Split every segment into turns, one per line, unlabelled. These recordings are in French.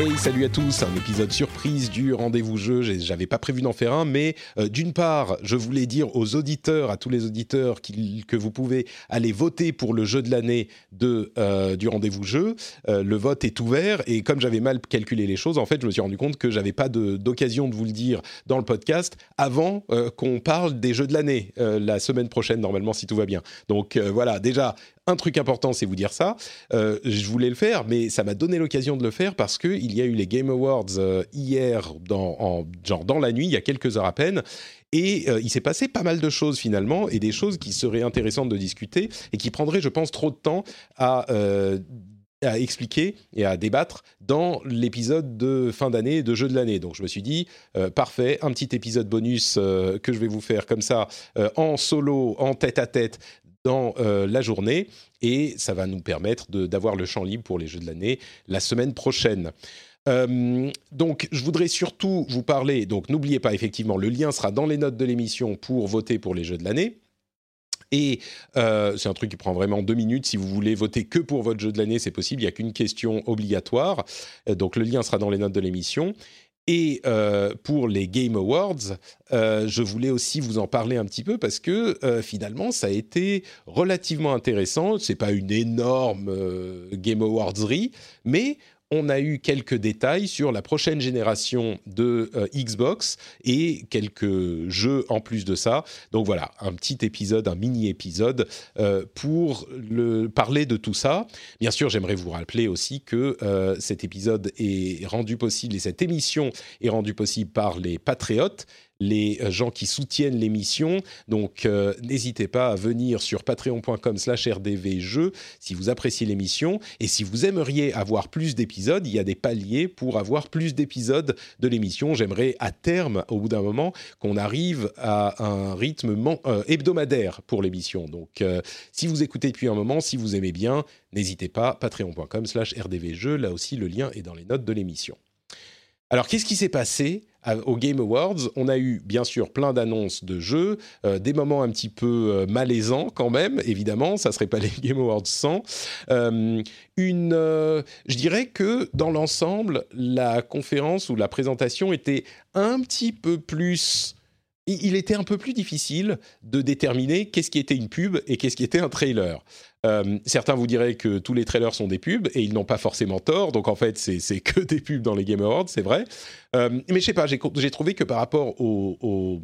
Hey, salut à tous, un épisode surprise du rendez-vous jeu. J'avais pas prévu d'en faire un, mais euh, d'une part, je voulais dire aux auditeurs, à tous les auditeurs, que vous pouvez aller voter pour le jeu de l'année euh, du rendez-vous jeu. Euh, le vote est ouvert et comme j'avais mal calculé les choses, en fait, je me suis rendu compte que j'avais pas d'occasion de, vous le dire dans le podcast avant qu'on parle des jeux de l'année la semaine prochaine, normalement, si tout va bien. Donc voilà, déjà. Un truc important, c'est vous dire ça. Euh, je voulais le faire, mais ça m'a donné l'occasion de le faire parce que il y a eu les Game Awards euh, hier, dans, en, genre dans la nuit, il y a quelques heures à peine. Et euh, il s'est passé pas mal de choses finalement, et des choses qui seraient intéressantes de discuter, et qui prendraient, je pense, trop de temps à, expliquer et à débattre dans l'épisode de fin d'année de jeu de l'année. Donc je me suis dit, parfait, un petit épisode bonus que je vais vous faire comme ça, en solo, en tête à tête, dans euh, la journée et ça va nous permettre d'avoir le champ libre pour les jeux de l'année la semaine prochaine. Euh, donc, je voudrais surtout vous parler. Donc, n'oubliez pas, effectivement, le lien sera dans les notes de l'émission pour voter pour les jeux de l'année. Et euh, c'est un truc qui prend vraiment deux minutes. Si vous voulez voter que pour votre jeu de l'année, c'est possible. Il n'y a qu'une question obligatoire. Donc, le lien sera dans les notes de l'émission. Et euh, pour les Game Awards, euh, je voulais aussi vous en parler un petit peu parce que euh, finalement, ça a été relativement intéressant. C'est pas une énorme Game Awardsry, mais on a eu quelques détails sur la prochaine génération de euh, Xbox et quelques jeux en plus de ça. Donc voilà, un petit épisode, un mini-épisode euh, pour le, parler de tout ça. Bien sûr, j'aimerais vous rappeler aussi que euh, cet épisode est rendu possible et cette émission est rendue possible par les patriotes les euh, gens qui soutiennent l'émission. Donc, euh, n'hésitez pas à venir sur patreon.com slash rdvjeux si vous appréciez l'émission. Et si vous aimeriez avoir plus d'épisodes, il y a des paliers pour avoir plus d'épisodes de l'émission. J'aimerais à terme, au bout d'un moment, qu'on arrive à un rythme euh, hebdomadaire pour l'émission. Donc, si vous écoutez depuis un moment, si vous aimez bien, n'hésitez pas, patreon.com slash rdvjeux. Là aussi, le lien est dans les notes de l'émission. Alors, qu'est-ce qui s'est passé aux Game Awards On a eu, bien sûr, plein d'annonces de jeux, euh, des moments un petit peu euh, malaisants quand même, évidemment, ça serait pas les Game Awards sans. Euh, une, euh, je dirais que dans l'ensemble, la conférence ou la présentation était un petit peu plus il était un peu plus difficile de déterminer qu'est-ce qui était une pub et qu'est-ce qui était un trailer. Euh, certains vous diraient que tous les trailers sont des pubs et ils n'ont pas forcément tort. Donc en fait, c'est que des pubs dans les Game Awards, c'est vrai. Euh, mais je sais pas, j'ai trouvé que par rapport aux-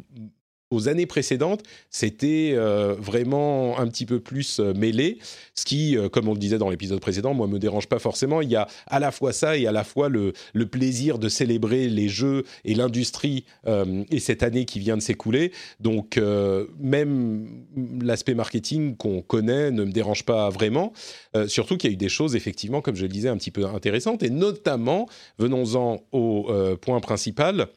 aux années précédentes, c'était euh, vraiment un petit peu plus euh, mêlé, ce qui, euh, comme on le disait dans l'épisode précédent, moi me dérange pas forcément. Il y a à la fois ça et à la fois le, plaisir de célébrer les jeux et l'industrie et cette année qui vient de s'écouler. Donc même l'aspect marketing qu'on connaît ne me dérange pas vraiment. Surtout qu'il y a eu des choses effectivement, comme je le disais, un petit peu intéressantes et notamment, venons-en au point principal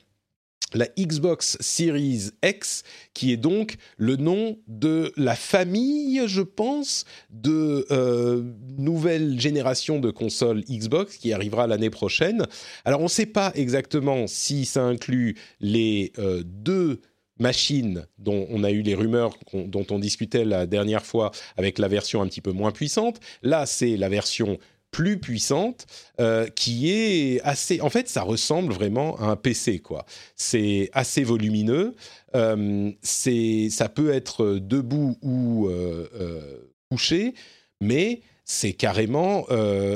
la Xbox Series X, qui est donc le nom de la famille, je pense, de euh, nouvelle génération de consoles Xbox qui arrivera l'année prochaine. Alors on ne sait pas exactement si ça inclut les euh, deux machines dont on a eu les rumeurs dont on discutait la dernière fois avec la version un petit peu moins puissante. Là, c'est la version plus puissante euh, qui est assez en fait ça ressemble vraiment à un PC quoi c'est assez volumineux euh, ça peut être debout ou euh, couché mais c'est carrément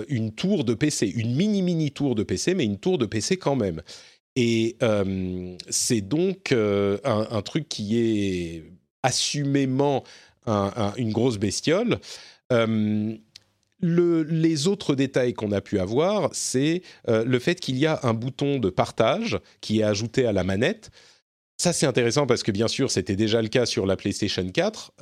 une tour de PC une mini mini tour de PC mais une tour de PC quand même et c'est donc un truc qui est assumément une grosse bestiole. Les autres détails qu'on a pu avoir, c'est le fait qu'il y a un bouton de partage qui est ajouté à la manette. Ça, c'est intéressant parce que bien sûr, c'était déjà le cas sur la PlayStation 4.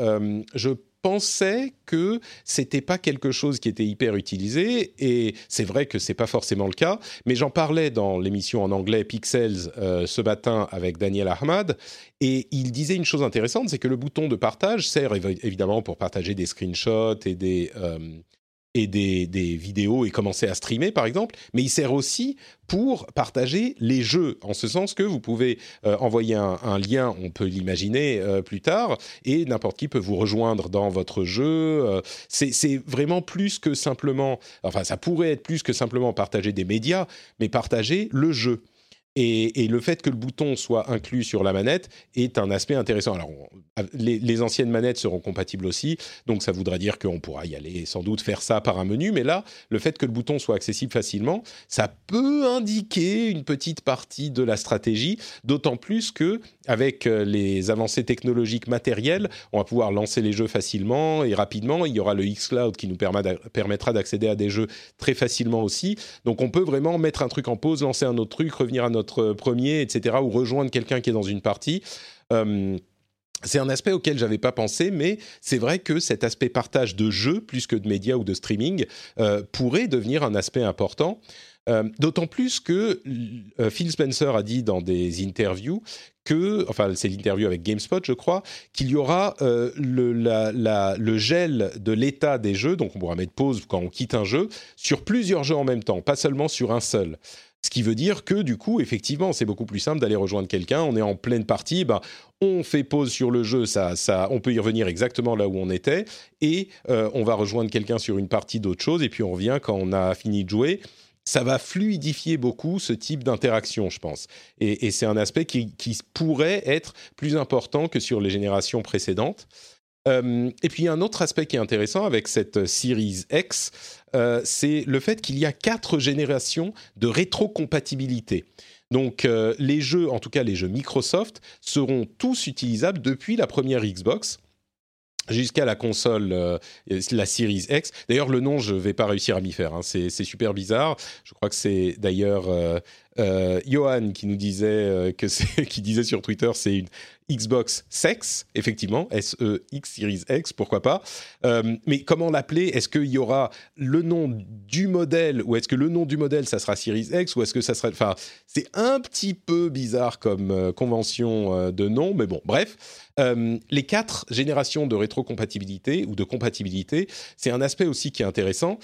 je pensais que c'était pas quelque chose qui était hyper utilisé et c'est vrai que c'est pas forcément le cas mais j'en parlais dans l'émission en anglais Pixels euh, ce matin avec Daniel Ahmad et il disait une chose intéressante c'est que le bouton de partage sert évidemment pour partager des screenshots et des euh, et des, vidéos et commencer à streamer, par exemple, mais il sert aussi pour partager les jeux, en ce sens que vous pouvez euh, envoyer un, lien, on peut l'imaginer euh, plus tard, et n'importe qui peut vous rejoindre dans votre jeu. Euh, c'est vraiment plus que simplement, enfin ça pourrait être plus que simplement partager des médias, mais partager le jeu. Et, le fait que le bouton soit inclus sur la manette est un aspect intéressant. Alors, les, anciennes manettes seront compatibles aussi, donc ça voudra dire qu'on pourra y aller sans doute faire ça par un menu. Mais là, le fait que le bouton soit accessible facilement, ça peut indiquer une petite partie de la stratégie. D'autant plus que avec euh, les avancées technologiques matérielles, on va pouvoir lancer les jeux facilement et rapidement. Il y aura le xCloud qui nous permettra d'accéder à des jeux très facilement aussi. Donc, on peut vraiment mettre un truc en pause, lancer un autre truc, revenir à notre notre premier, etc., ou rejoindre quelqu'un qui est dans une partie. Euh, c'est un aspect auquel j'avais pas pensé, mais c'est vrai que cet aspect partage de jeux, plus que de médias ou de streaming, euh, pourrait devenir un aspect important. Euh, d'autant plus que Phil Spencer a dit dans des interviews que, enfin c'est l'interview avec GameSpot je crois, qu'il y aura le, gel de l'état des jeux, donc on pourra mettre pause quand on quitte un jeu, sur plusieurs jeux en même temps, pas seulement sur un seul. Ce qui veut dire que du coup, effectivement, c'est beaucoup plus simple d'aller rejoindre quelqu'un. On est en pleine partie, ben, on fait pause sur le jeu, ça, ça, on peut y revenir exactement là où on était, et euh, on va rejoindre quelqu'un sur une partie d'autre chose, et puis on revient quand on a fini de jouer. Ça va fluidifier beaucoup ce type d'interaction, je pense. Et, c'est un aspect qui, pourrait être plus important que sur les générations précédentes. Euh, et puis, un autre aspect qui est intéressant avec cette Series X, euh, c'est le fait qu'il y a quatre générations de rétrocompatibilité. Donc euh, les jeux, en tout cas les jeux Microsoft, seront tous utilisables depuis la première Xbox jusqu'à la console, euh, la Series X. D'ailleurs, le nom, je ne vais pas réussir à m'y faire. Hein. C'est super bizarre. Je crois que c'est d'ailleurs Johan qui nous disait que qui disait sur Twitter, c'est une Xbox Sex, effectivement, S-E-X Series X, pourquoi pas. Euh, mais comment l'appeler? Est-ce qu'il y aura le nom du modèle ou est-ce que le nom du modèle, ça sera Series X ou est-ce que ça sera... Enfin, c'est un petit peu bizarre comme euh, convention euh, de nom, mais bon, bref. les quatre générations de rétrocompatibilité ou de compatibilité, c'est un aspect aussi qui est intéressant.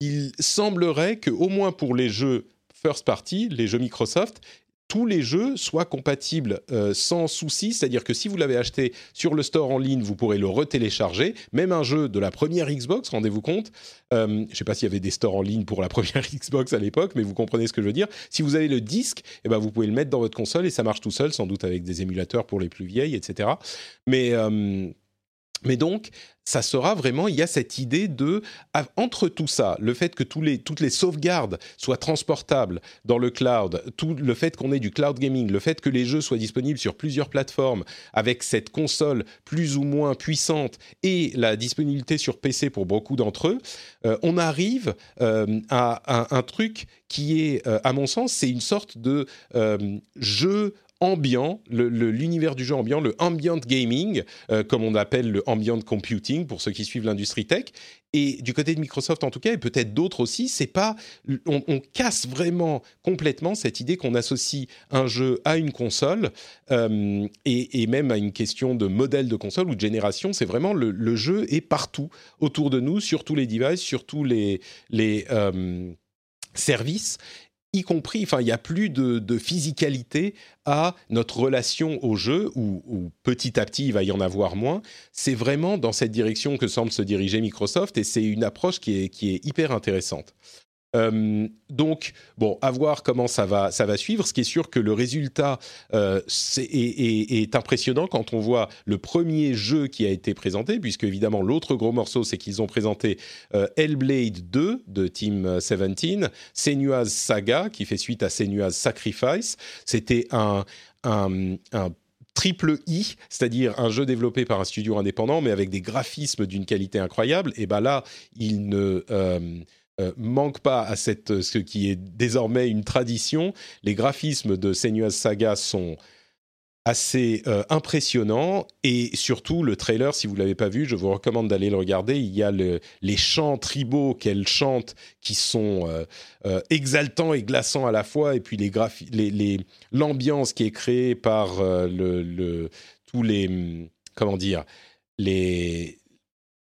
il semblerait que, au moins pour les jeux first party, les jeux Microsoft, tous les jeux soient compatibles euh, sans souci, c'est-à-dire que si vous l'avez acheté sur le store en ligne, vous pourrez le retélécharger, même un jeu de la première Xbox, rendez-vous compte. Euh, je ne sais pas s'il y avait des stores en ligne pour la première Xbox à l'époque, mais vous comprenez ce que je veux dire. Si vous avez le disque, eh ben, vous pouvez le mettre dans votre console et ça marche tout seul, sans doute avec des émulateurs pour les plus vieilles, etc. Mais... Euh, mais donc, ça sera vraiment, il y a cette idée de, entre tout ça, le fait que toutes les sauvegardes soient transportables dans le cloud, le fait qu'on ait du cloud gaming, le fait que les jeux soient disponibles sur plusieurs plateformes avec cette console plus ou moins puissante et la disponibilité sur PC pour beaucoup d'entre eux, euh, on arrive euh, à, un truc qui est, euh, à mon sens, c'est une sorte de jeu ambiant, l'univers du jeu ambiant, le ambient gaming, euh, comme on appelle le ambient computing pour ceux qui suivent l'industrie tech. Et du côté de Microsoft en tout cas, et peut-être d'autres aussi, c'est pas, on, casse vraiment complètement cette idée qu'on associe un jeu à une console euh, et, même à une question de modèle de console ou de génération. C'est vraiment le, jeu est partout autour de nous, sur tous les devices, sur tous les, euh, services y compris, enfin, il n'y a plus de, physicalité à notre relation au jeu, ou petit à petit, il va y en avoir moins. C'est vraiment dans cette direction que semble se diriger Microsoft, et c'est une approche qui est hyper intéressante. Euh, donc, bon, à voir comment ça va, ça va suivre. Ce qui est sûr que le résultat euh, est, impressionnant quand on voit le premier jeu qui a été présenté, puisque évidemment l'autre gros morceau, c'est qu'ils ont présenté euh, Hellblade 2 de Team 17, Senua's Saga, qui fait suite à Senua's Sacrifice. C'était un, triple I, c'est-à-dire un jeu développé par un studio indépendant, mais avec des graphismes d'une qualité incroyable, et ben là, il ne manque pas à cette, ce qui est désormais une tradition. Les graphismes de Senua's Saga sont assez euh, impressionnant et surtout le trailer si vous l'avez pas vu je vous recommande d'aller le regarder. Il y a les chants tribaux qu'elle chante qui sont euh, euh, exaltants et glaçants à la fois. Et puis l'ambiance qui est créée par tous les comment dire les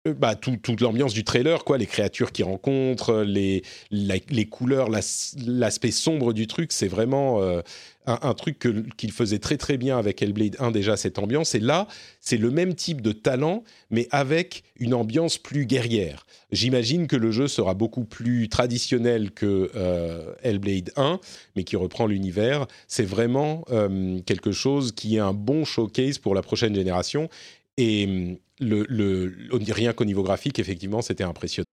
euh, bah, toute l'ambiance du trailer, quoi, les créatures qu'ils rencontrent, les, les couleurs, l'aspect sombre du truc, c'est vraiment euh, un, truc qu'il faisait très très bien avec Hellblade 1 déjà, cette ambiance. Et là, c'est le même type de talent, mais avec une ambiance plus guerrière. J'imagine que le jeu sera beaucoup plus traditionnel que euh, Hellblade 1, mais qui reprend l'univers. C'est vraiment quelque chose qui est un bon showcase pour la prochaine génération. Et le, le, rien qu'au niveau graphique, effectivement, c'était impressionnant.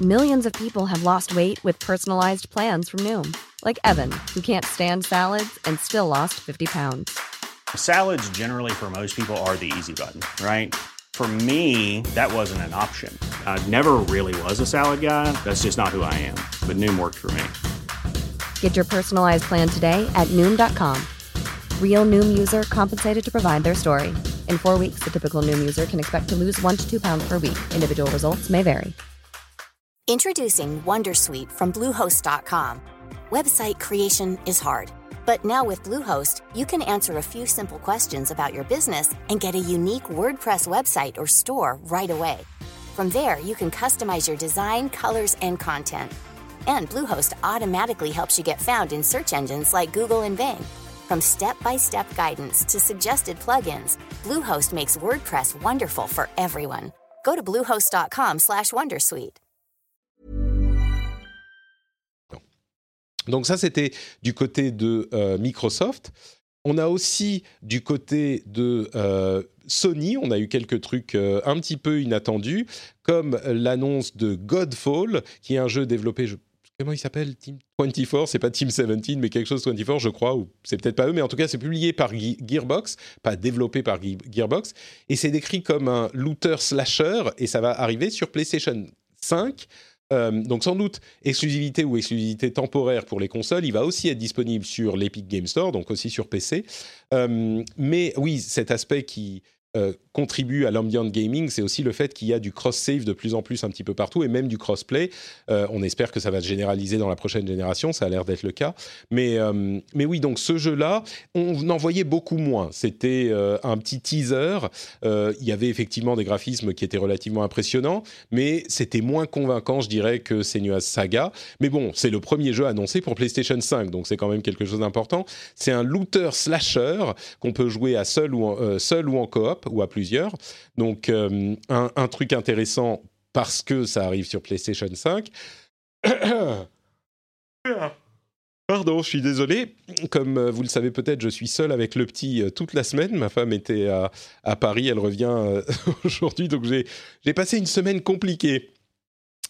Millions of people have lost weight with personalized plans from Noom, like Evan, who can't stand salads and still lost 50 pounds.
Salads, generally, for most people, are the easy button, right? For me, that wasn't an option. I never really was a salad guy. That's just not who I am. But Noom worked for me.
Get your personalized plan today at Noom.com. Real Noom user compensated to provide their story. In four weeks, the typical Noom user can expect to lose one to two pounds per week. Individual results may vary.
Introducing Wondersuite from Bluehost.com. Website creation is hard, but now with Bluehost, you can answer a few simple questions about your business and get a unique WordPress website or store right away. From there, you can customize your design, colors, and content. And Bluehost automatically helps you get found in search engines like Google and Bing. From step-by-step guidance to suggested plugins, Bluehost makes WordPress wonderful for everyone. Go to bluehost.com/wondersuite.
Donc ça c'était du côté de euh, Microsoft. On a aussi du côté de euh, Sony, on a eu quelques trucs euh, un petit peu inattendus, comme l'annonce de Godfall, qui est un jeu développé, comment il s'appelle Team 24, c'est pas Team 17, mais quelque chose 24, je crois, ou c'est peut-être pas eux, mais en tout cas, c'est publié par Gearbox, pas développé par Gearbox, et c'est décrit comme un looter slasher, et ça va arriver sur PlayStation 5. Euh, donc sans doute exclusivité ou exclusivité temporaire pour les consoles. Il va aussi être disponible sur l'Epic Game Store, donc aussi sur PC. Euh, mais oui, cet aspect qui euh, contribue à l'ambient gaming, c'est aussi le fait qu'il y a du cross-save de plus en plus un petit peu partout et même du cross-play. Euh, on espère que ça va se généraliser dans la prochaine génération, ça a l'air d'être le cas. Mais, euh, mais oui, donc ce jeu-là, on en voyait beaucoup moins. C'était un petit teaser. il y avait effectivement des graphismes qui étaient relativement impressionnants, mais c'était moins convaincant, je dirais, que Senua's Saga. Mais bon, c'est le premier jeu annoncé pour PlayStation 5, donc c'est quand même quelque chose d'important. C'est un looter slasher qu'on peut jouer à seul ou seul ou en coop ou à plusieurs. Donc euh, un, truc intéressant parce que ça arrive sur PlayStation 5. Pardon, je suis désolé. Comme euh, vous le savez peut-être, je suis seul avec le petit euh, toute la semaine. Ma femme était à, Paris, elle revient aujourd'hui, donc j'ai passé une semaine compliquée.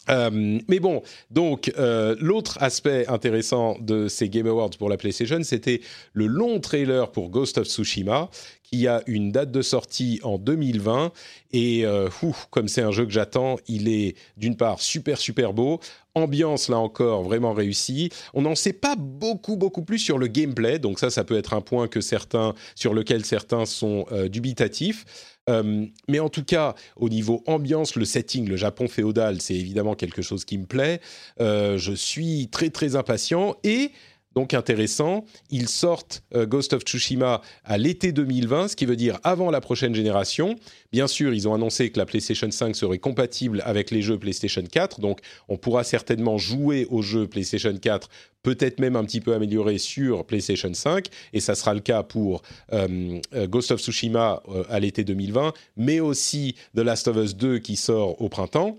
Mais bon, donc l'autre aspect intéressant de ces Game Awards pour la PlayStation, c'était le long trailer pour Ghost of Tsushima, qui a une date de sortie en 2020. Et euh, comme c'est un jeu que j'attends, il est d'une part super super beau, ambiance là encore vraiment réussie. On n'en sait pas beaucoup beaucoup plus sur le gameplay, donc ça ça peut être un point que certains sur lequel certains sont dubitatifs. Euh, mais en tout cas, au niveau ambiance, le setting, le Japon féodal, c'est évidemment quelque chose qui me plaît. Euh, je suis très très impatient et donc intéressant, ils sortent euh, Ghost of Tsushima à l'été 2020, ce qui veut dire avant la prochaine génération. Bien sûr, ils ont annoncé que la PlayStation 5 serait compatible avec les jeux PlayStation 4, donc on pourra certainement jouer aux jeux PlayStation 4, peut-être même un petit peu amélioré sur PlayStation 5, et ça sera le cas pour euh, euh, Ghost of Tsushima à l'été 2020, mais aussi The Last of Us 2 qui sort au printemps.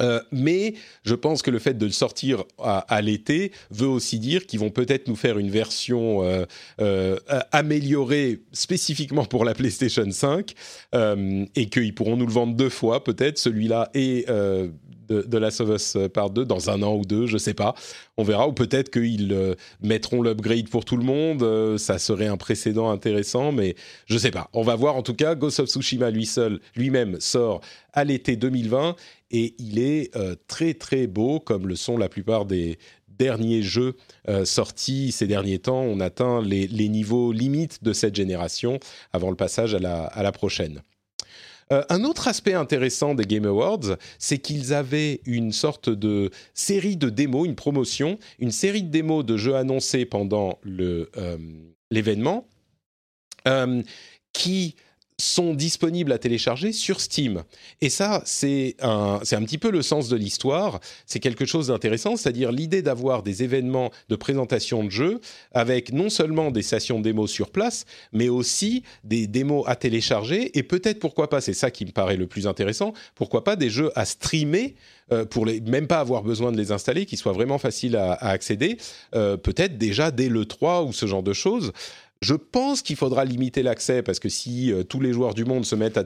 Euh, mais je pense que le fait de le sortir à, l'été veut aussi dire qu'ils vont peut-être nous faire une version euh, euh, améliorée spécifiquement pour la PlayStation 5 et qu'ils pourront nous le vendre deux fois peut-être celui-là et de, de Last of Us Part 2 dans un an ou deux, je sais pas. On verra. Ou peut-être qu'ils mettront l'upgrade pour tout le monde. Ça serait un précédent intéressant, mais je sais pas. On va voir. En tout cas, Ghost of Tsushima lui seul, lui-même sort à l'été 2020 et il est euh, très très beau, comme le sont la plupart des derniers jeux sortis ces derniers temps. On atteint les, les, niveaux limites de cette génération avant le passage à la, à la prochaine. Euh, un autre aspect intéressant des Game Awards, c'est qu'ils avaient une sorte de série de démos, une promotion, une série de démos de jeux annoncés pendant euh, l'événement, euh, qui sont disponibles à télécharger sur Steam. Et ça, c'est un, un petit peu le sens de l'histoire. C'est quelque chose d'intéressant, c'est-à-dire l'idée d'avoir des événements de présentation de jeux avec non seulement des sessions démos sur place, mais aussi des démos à télécharger et peut-être, pourquoi pas, c'est ça qui me paraît le plus intéressant, pourquoi pas des jeux à streamer euh, pour les, même pas avoir besoin de les installer, qui soient vraiment faciles à, accéder, euh, peut-être déjà dès le 3 ou ce genre de choses. Je pense qu'il faudra limiter l'accès parce que si euh, tous les joueurs du monde se mettent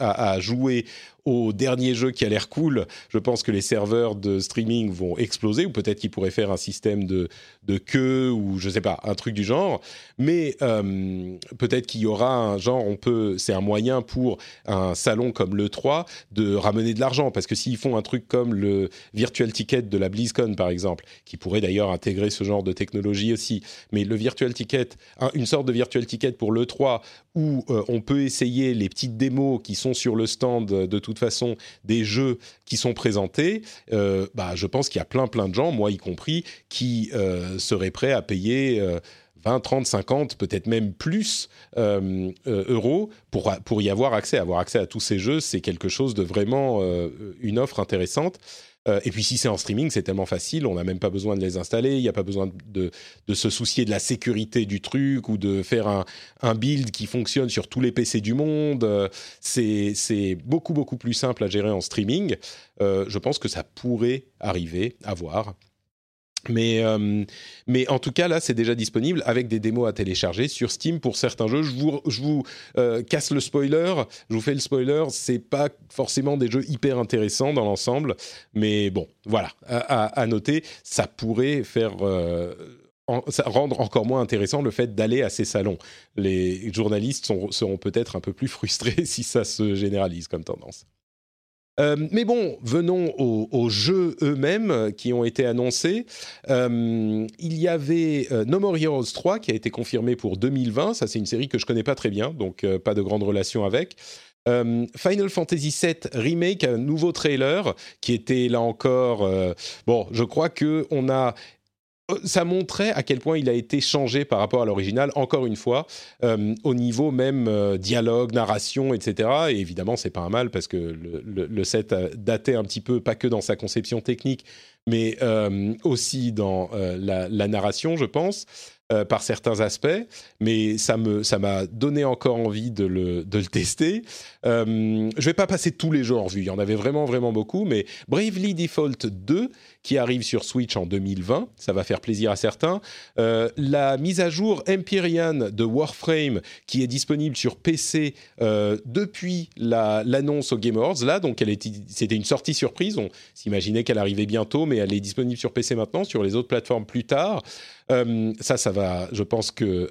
à, jouer au dernier jeu qui a l'air cool, je pense que les serveurs de streaming vont exploser, ou peut-être qu'ils pourraient faire un système de, de queue, ou je sais pas, un truc du genre. Mais euh, peut-être qu'il y aura un genre, on peut, c'est un moyen pour un salon comme le 3 de ramener de l'argent, parce que s'ils font un truc comme le Virtual Ticket de la BlizzCon, par exemple, qui pourrait d'ailleurs intégrer ce genre de technologie aussi, mais le Virtual Ticket, une sorte de Virtual Ticket pour le 3 où euh, on peut essayer les petites démos qui sont sur le stand de toute façon des jeux qui sont présentés, euh, bah, je pense qu'il y a plein plein de gens, moi y compris, qui euh, seraient prêts à payer 20, 30, 50, peut-être même plus euros pour, pour y avoir accès. Avoir accès à tous ces jeux, c'est quelque chose de vraiment une offre intéressante. Euh, et puis si c'est en streaming, c'est tellement facile, on n'a même pas besoin de les installer, il n'y a pas besoin de, se soucier de la sécurité du truc ou de faire un, build qui fonctionne sur tous les PC du monde. Euh, c'est beaucoup, beaucoup plus simple à gérer en streaming. Euh, je pense que ça pourrait arriver à voir. Mais, euh, mais en tout cas, là, c'est déjà disponible avec des démos à télécharger sur Steam pour certains jeux. Je vous, je vous euh, casse le spoiler, je vous fais le spoiler. C'est pas forcément des jeux hyper intéressants dans l'ensemble, mais bon, voilà, à, noter, ça pourrait faire. Euh, rendre encore moins intéressant le fait d'aller à ces salons. Les journalistes seront peut-être un peu plus frustrés si ça se généralise comme tendance. Euh, mais bon, venons aux, jeux eux-mêmes qui ont été annoncés. Euh, il y avait euh, No More Heroes 3 qui a été confirmé pour 2020. Ça, c'est une série que je connais pas très bien, donc pas de grande relation avec. Final Fantasy VII Remake, un nouveau trailer qui était là encore. bon, je crois que on a ça montrait à quel point il a été changé par rapport à l'original, encore une fois, euh, au niveau même euh, dialogue, narration, etc. Et évidemment, c'est pas un mal parce que le, set a daté un petit peu, pas que dans sa conception technique, mais aussi dans la, narration, je pense. Euh, par certains aspects, mais ça me ça m'a donné encore envie de le, de le tester. Euh, je vais pas passer tous les jeux en revue, il y en avait vraiment vraiment beaucoup, mais Bravely Default 2 qui arrive sur Switch en 2020, ça va faire plaisir à certains. Euh, la mise à jour Empyrean de Warframe qui est disponible sur PC euh, depuis l'annonce au Game Awards, là, donc c'était une sortie surprise, on s'imaginait qu'elle arrivait bientôt, mais elle est disponible sur PC maintenant, sur les autres plateformes plus tard. Euh, ça, ça va. Je pense que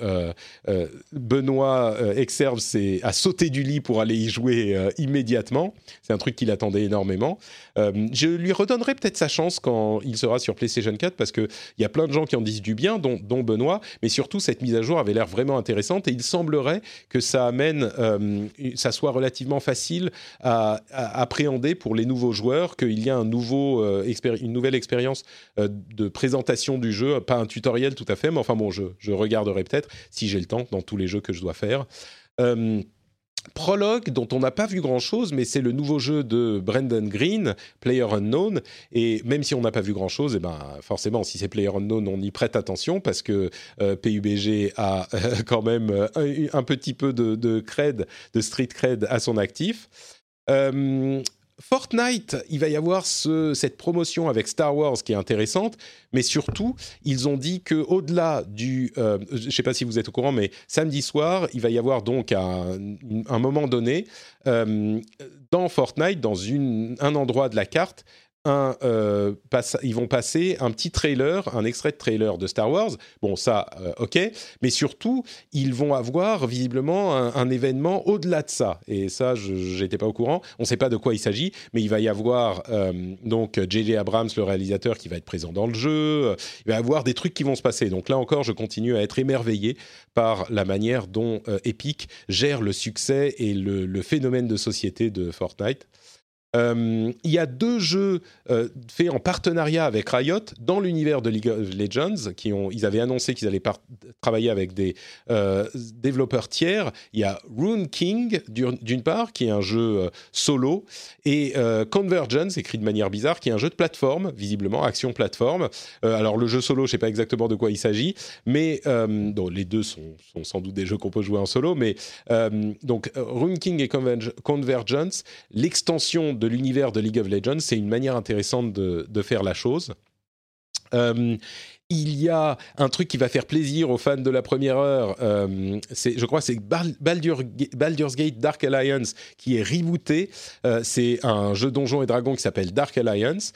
Benoît Exerve a sauté du lit pour aller y jouer immédiatement. C'est un truc qu'il attendait énormément. je lui redonnerai peut-être sa chance quand il sera sur PlayStation 4 parce qu'il y a plein de gens qui en disent du bien, dont, Benoît. Mais surtout, cette mise à jour avait l'air vraiment intéressante et il semblerait que ça amène, ça soit relativement facile à, appréhender pour les nouveaux joueurs, qu'il y a nouveau, une nouvelle expérience de présentation du jeu, pas un tutoriel tout à fait, mais enfin bon, je regarderai peut-être si j'ai le temps dans tous les jeux que je dois faire. Euh, Prologue, dont on n'a pas vu grand-chose, mais c'est le nouveau jeu de Brendan Green, Player Unknown. Et même si on n'a pas vu grand-chose, et eh ben forcément, si c'est Player Unknown, on y prête attention parce que euh, PUBG a euh, quand même un, petit peu de, de, de street cred à son actif. Fortnite, il va y avoir cette promotion avec Star Wars qui est intéressante, mais surtout, ils ont dit que au-delà du, euh, je ne sais pas si vous êtes au courant, mais samedi soir, il va y avoir donc à un, moment donné euh, dans Fortnite, dans un endroit de la carte, un, ils vont passer un petit trailer, un extrait de trailer de Star Wars. Bon, ça, ok, mais surtout, ils vont avoir visiblement un, événement au-delà de ça. Et ça, je n'étais pas au courant. On ne sait pas de quoi il s'agit, mais il va y avoir donc J.J. Abrams, le réalisateur, qui va être présent dans le jeu. Il va y avoir des trucs qui vont se passer. Donc là encore, je continue à être émerveillé par la manière dont Epic gère le succès et le, phénomène de société de Fortnite. Euh, il y a deux jeux euh, faits en partenariat avec Riot dans l'univers de League of Legends. Qui ont, ils avaient annoncé qu'ils allaient travailler avec des euh, développeurs tiers. Il y a Rune King, d'une part, qui est un jeu solo, et Convergence, écrit de manière bizarre, qui est un jeu de plateforme, visiblement, action plateforme. alors, le jeu solo, je ne sais pas exactement de quoi il s'agit, mais les deux sont, sont, sans doute des jeux qu'on peut jouer en solo. Mais donc, Rune King et Convergence, l'extension de l'univers de League of Legends, c'est une manière intéressante de, faire la chose. Euh, il y a un truc qui va faire plaisir aux fans de la première heure. Euh, je crois c'est Baldur's Gate Dark Alliance qui est rebooté. Euh, c'est un jeu Donjons et Dragons qui s'appelle Dark Alliance,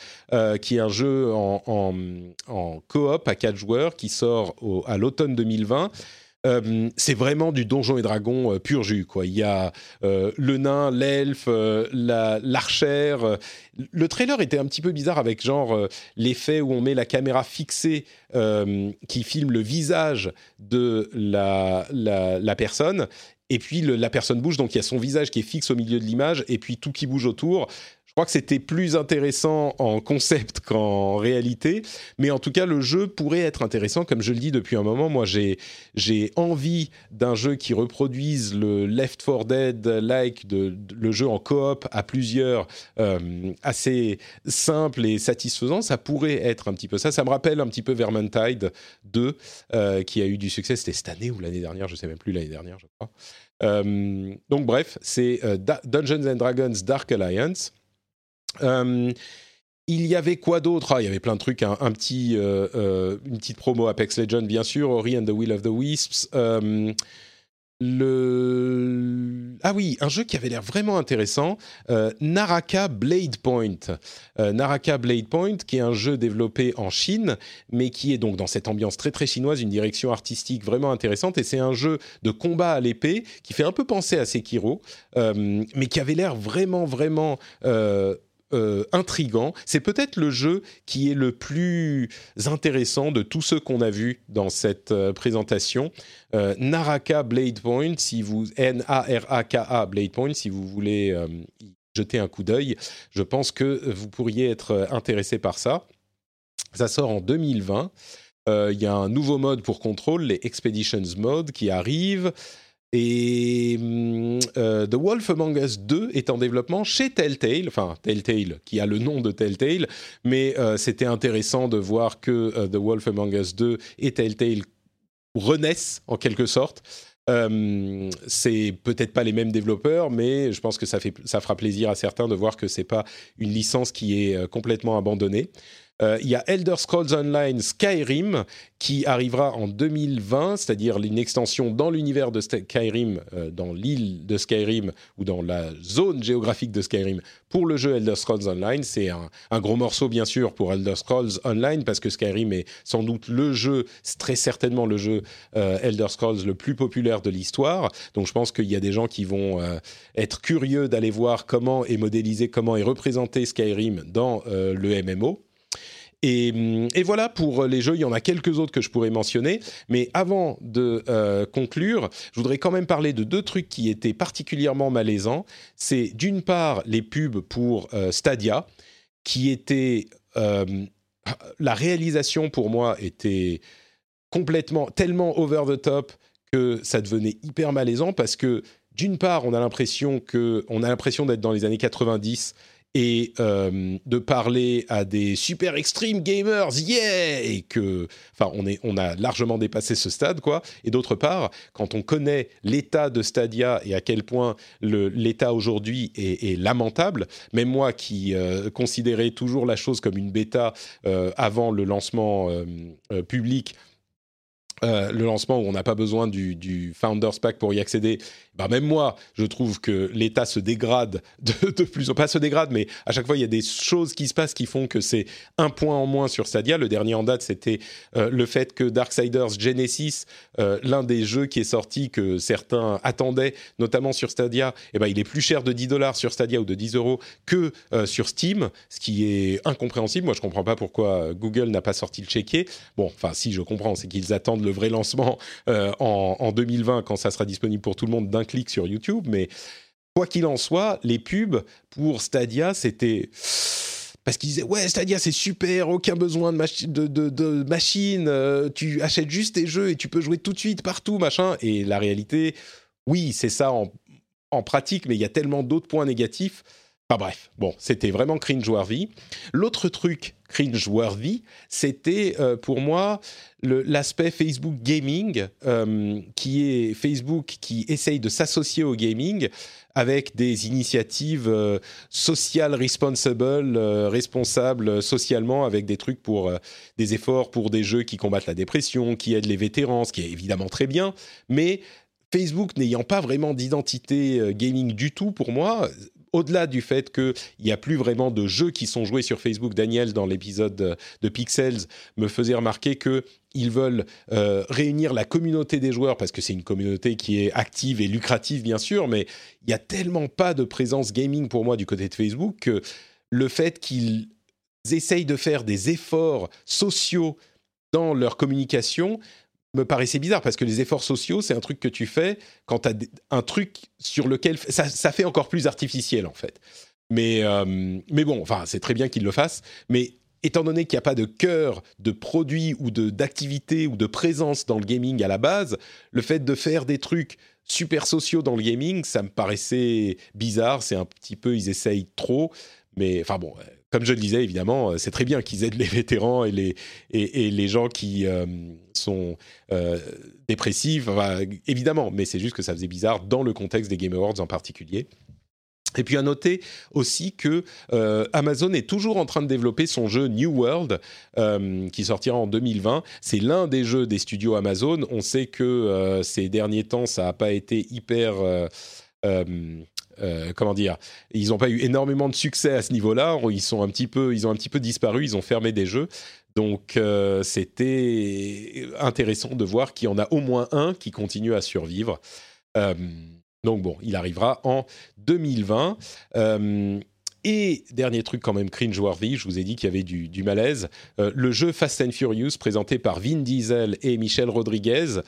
qui est un jeu en, en, coop à 4 joueurs qui sort à l'automne 2020 euh, c'est vraiment du donjon et dragon euh, pur jus. Il y a euh, le nain, l'elfe, l'archère. Le trailer était un petit peu bizarre avec genre l'effet où on met la caméra fixée qui filme le visage de la, la, personne et puis la personne bouge, donc il y a son visage qui est fixe au milieu de l'image, et puis tout qui bouge autour. Je crois que c'était plus intéressant en concept qu'en réalité, mais en tout cas, le jeu pourrait être intéressant, comme je le dis depuis un moment. Moi, j'ai, j'ai envie d'un jeu qui reproduise le Left 4 Dead-like, de, le jeu en coop à plusieurs, euh, assez simple et satisfaisant. Ça pourrait être un petit peu ça. Ça me rappelle un petit peu Vermintide 2, euh, qui a eu du succès. C'était cette année ou l'année dernière, je sais même plus, l'année dernière, je crois. Euh, donc bref, c'est Dungeons and Dragons Dark Alliance. Euh, il y avait quoi d'autre? Ah, Il y avait plein de trucs, un, petit, euh, euh, une petite promo Apex Legends, bien sûr, Ori and the Will of the Wisps. Ah oui, un jeu qui avait l'air vraiment intéressant, Naraka Blade Point. Naraka Blade Point, qui est un jeu développé en Chine, mais qui est donc dans cette ambiance très très chinoise, une direction artistique vraiment intéressante. Et c'est un jeu de combat à l'épée qui fait un peu penser à Sekiro, mais qui avait l'air vraiment vraiment euh, intrigant. C'est peut-être le jeu qui est le plus intéressant de tous ceux qu'on a vus dans cette euh, présentation. Euh, Naraka Blade Point, si vous N-A-R-A-K-A Blade Point, si vous voulez jeter un coup d'œil, je pense que vous pourriez être intéressé par ça. Ça sort en 2020. Il y a un nouveau mode pour contrôle, les Expeditions Mode, qui arrive. Et hum, euh, The Wolf Among Us 2 est en développement chez Telltale, enfin Telltale qui a le nom de Telltale, mais euh, c'était intéressant de voir que euh, The Wolf Among Us 2 et Telltale renaissent en quelque sorte. Hum, c'est peut-être pas les mêmes développeurs, mais je pense que ça, ça fera plaisir à certains de voir que c'est pas une licence qui est complètement abandonnée. Euh, il y a Elder Scrolls Online Skyrim qui arrivera en 2020, c'est-à-dire une extension dans l'univers de Skyrim, euh, dans l'île de Skyrim ou dans la zone géographique de Skyrim pour le jeu Elder Scrolls Online. C'est un, gros morceau bien sûr pour Elder Scrolls Online parce que Skyrim est sans doute le jeu, très certainement le jeu euh, Elder Scrolls le plus populaire de l'histoire. Donc je pense qu'il y a des gens qui vont être curieux d'aller voir comment est modélisé, comment est représenté Skyrim dans le MMO. Hum, et, voilà pour les jeux, il y en a quelques autres que je pourrais mentionner. Mais avant de euh, conclure, je voudrais quand même parler de deux trucs qui étaient particulièrement malaisants. C'est d'une part les pubs pour euh, Stadia, qui étaient... Euh, la réalisation pour moi était complètement, tellement over the top que ça devenait hyper malaisant parce que d'une part, on a l'impression que, on a l'impression d'être dans les années 90 et euh, de parler à des super extreme gamers, yeah, et que, enfin, on est, on a largement dépassé ce stade, quoi. Et d'autre part, quand on connaît l'état de Stadia et à quel point l'état aujourd'hui est, lamentable, même moi qui euh, considérais toujours la chose comme une bêta euh, avant le lancement public. le lancement où on n'a pas besoin du, du, Founders Pack pour y accéder, bah, même moi, je trouve que l'État se dégrade de, plus en pas se dégrade, mais à chaque fois il y a des choses qui se passent qui font que c'est un point en moins sur Stadia. Le dernier en date, c'était euh, le fait que Darksiders Genesis, euh, l'un des jeux qui est sorti que certains attendaient, notamment sur Stadia, eh ben il est plus cher de 10 dollars sur Stadia ou de 10 euros que euh, sur Steam, ce qui est incompréhensible. Moi, je comprends pas pourquoi Google n'a pas sorti le chéquier. Bon, enfin, si je comprends, c'est qu'ils attendent le vrai lancement en, en 2020 quand ça sera disponible pour tout le monde d'un clic sur YouTube, mais quoi qu'il en soit, les pubs pour Stadia, c'était parce qu'ils disaient ouais Stadia c'est super, aucun besoin de, machine, euh, tu achètes juste tes jeux et tu peux jouer tout de suite partout machin. Et la réalité, oui c'est ça en, pratique, mais il y a tellement d'autres points négatifs. Enfin bref, bon, c'était vraiment cringe-worthy. L'autre truc cringe-worthy, c'était euh, pour moi l'aspect Facebook Gaming, euh, qui est Facebook qui essaye de s'associer au gaming avec des initiatives euh, sociales responsible, responsables socialement, avec des trucs pour des efforts pour des jeux qui combattent la dépression, qui aident les vétérans, ce qui est évidemment très bien, mais Facebook n'ayant pas vraiment d'identité gaming du tout pour moi, au-delà du fait qu'il n'y a plus vraiment de jeux qui sont joués sur Facebook, Daniel, dans l'épisode de Pixels, me faisait remarquer qu'ils veulent euh, réunir la communauté des joueurs, parce que c'est une communauté qui est active et lucrative, bien sûr, mais il n'y a tellement pas de présence gaming pour moi du côté de Facebook que le fait qu'ils essayent de faire des efforts sociaux dans leur communication me paraissait bizarre parce que les efforts sociaux, c'est un truc que tu fais quand tu as un truc sur lequel ça, fait encore plus artificiel en fait. Mais, euh, mais bon, enfin, c'est très bien qu'ils le fassent. Mais étant donné qu'il n'y a pas de cœur de produit ou d'activité ou de présence dans le gaming à la base, le fait de faire des trucs super sociaux dans le gaming, ça me paraissait bizarre. C'est un petit peu, ils essayent trop. Mais enfin bon, comme je le disais, évidemment, euh, c'est très bien qu'ils aident les vétérans et les, et, les gens qui euh, sont euh, dépressifs, évidemment, mais c'est juste que ça faisait bizarre dans le contexte des Game Awards en particulier. Et puis à noter aussi que Amazon est toujours en train de développer son jeu New World, qui sortira en 2020. C'est l'un des jeux des studios Amazon. On sait que ces derniers temps, ça n'a pas été hyper euh, comment dire, ils n'ont pas eu énormément de succès à ce niveau-là. Ils sont un petit peu, ils ont un petit peu disparu. Ils ont fermé des jeux. Donc euh, c'était intéressant de voir qu'il y en a au moins un qui continue à survivre. Euh, donc bon, il arrivera en 2020. Et dernier truc quand même cringe-worthy, je vous ai dit qu'il y avait du, du malaise. le jeu Fast and Furious présenté par Vin Diesel et Michel Rodriguez.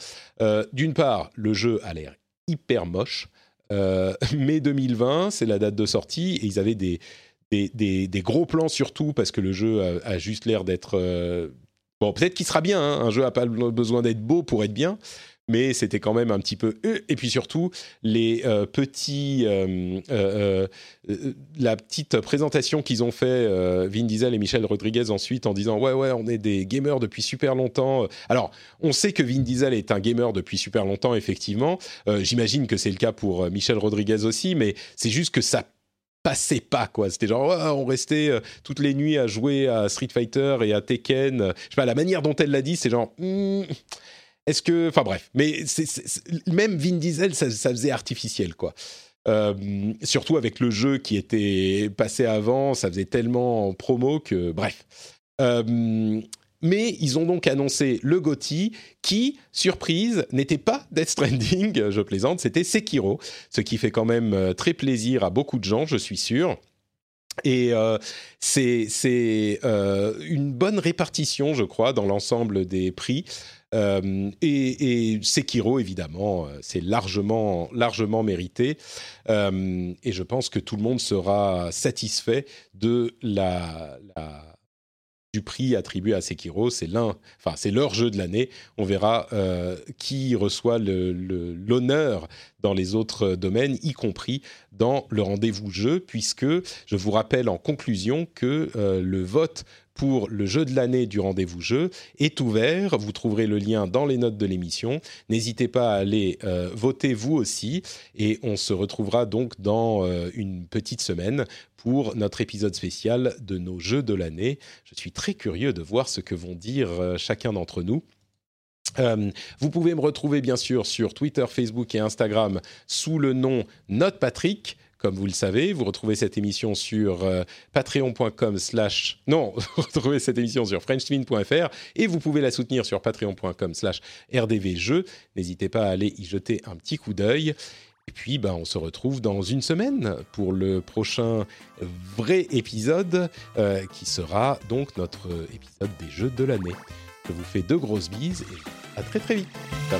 D'une part, le jeu a l'air hyper moche. Euh, mai 2020, c'est la date de sortie, et ils avaient des, des, gros plans surtout, parce que le jeu a, juste l'air d'être... Euh, bon, peut-être qu'il sera bien, hein. un jeu n'a pas besoin d'être beau pour être bien, mais c'était quand même un petit peu et puis surtout les euh, petits euh, la petite présentation qu'ils ont fait Vin Diesel et Michel Rodriguez ensuite en disant ouais ouais on est des gamers depuis super longtemps. Alors on sait que Vin Diesel est un gamer depuis super longtemps effectivement. J'imagine que c'est le cas pour Michel Rodriguez aussi mais c'est juste que ça passait pas quoi. C'était genre on restait toutes les nuits à jouer à Street Fighter et à Tekken. Je sais pas la manière dont elle l'a dit c'est genre hmm, est-ce que, enfin bref, mais même Vin Diesel, ça, faisait artificiel quoi. Euh, surtout avec le jeu qui était passé avant, ça faisait tellement en promo que bref. Euh, mais ils ont donc annoncé le GOTY qui, surprise, n'était pas Death Stranding, je plaisante, c'était Sekiro, ce qui fait quand même euh, très plaisir à beaucoup de gens, je suis sûr. Et c'est une bonne répartition, je crois, dans l'ensemble des prix. Euh, et, Sekiro, évidemment, euh, c'est largement, largement mérité. Euh, et je pense que tout le monde sera satisfait du prix attribué à Sekiro. C'est enfin leur jeu de l'année. On verra qui reçoit l'honneur dans les autres domaines, y compris dans le rendez-vous jeu, puisque je vous rappelle en conclusion que le vote pour le jeu de l'année du rendez-vous jeu est ouvert. Vous trouverez le lien dans les notes de l'émission. N'hésitez pas à aller euh, voter vous aussi. Et on se retrouvera donc dans euh, une petite semaine pour notre épisode spécial de nos jeux de l'année. Je suis très curieux de voir ce que vont dire euh, chacun d'entre nous. Vous pouvez me retrouver bien sûr sur Twitter, Facebook et Instagram sous le nom Note Patrick. Comme vous le savez, vous retrouvez cette émission sur euh, patreon.com slash... Non, vous retrouvez cette émission sur frenchspin.fr et vous pouvez la soutenir sur patreon.com slash rdvjeux. N'hésitez pas à aller y jeter un petit coup d'œil. Et puis, ben, on se retrouve dans une semaine pour le prochain vrai épisode, euh, qui sera donc notre épisode des jeux de l'année. Je vous fais deux grosses bises et à très très vite. Ciao,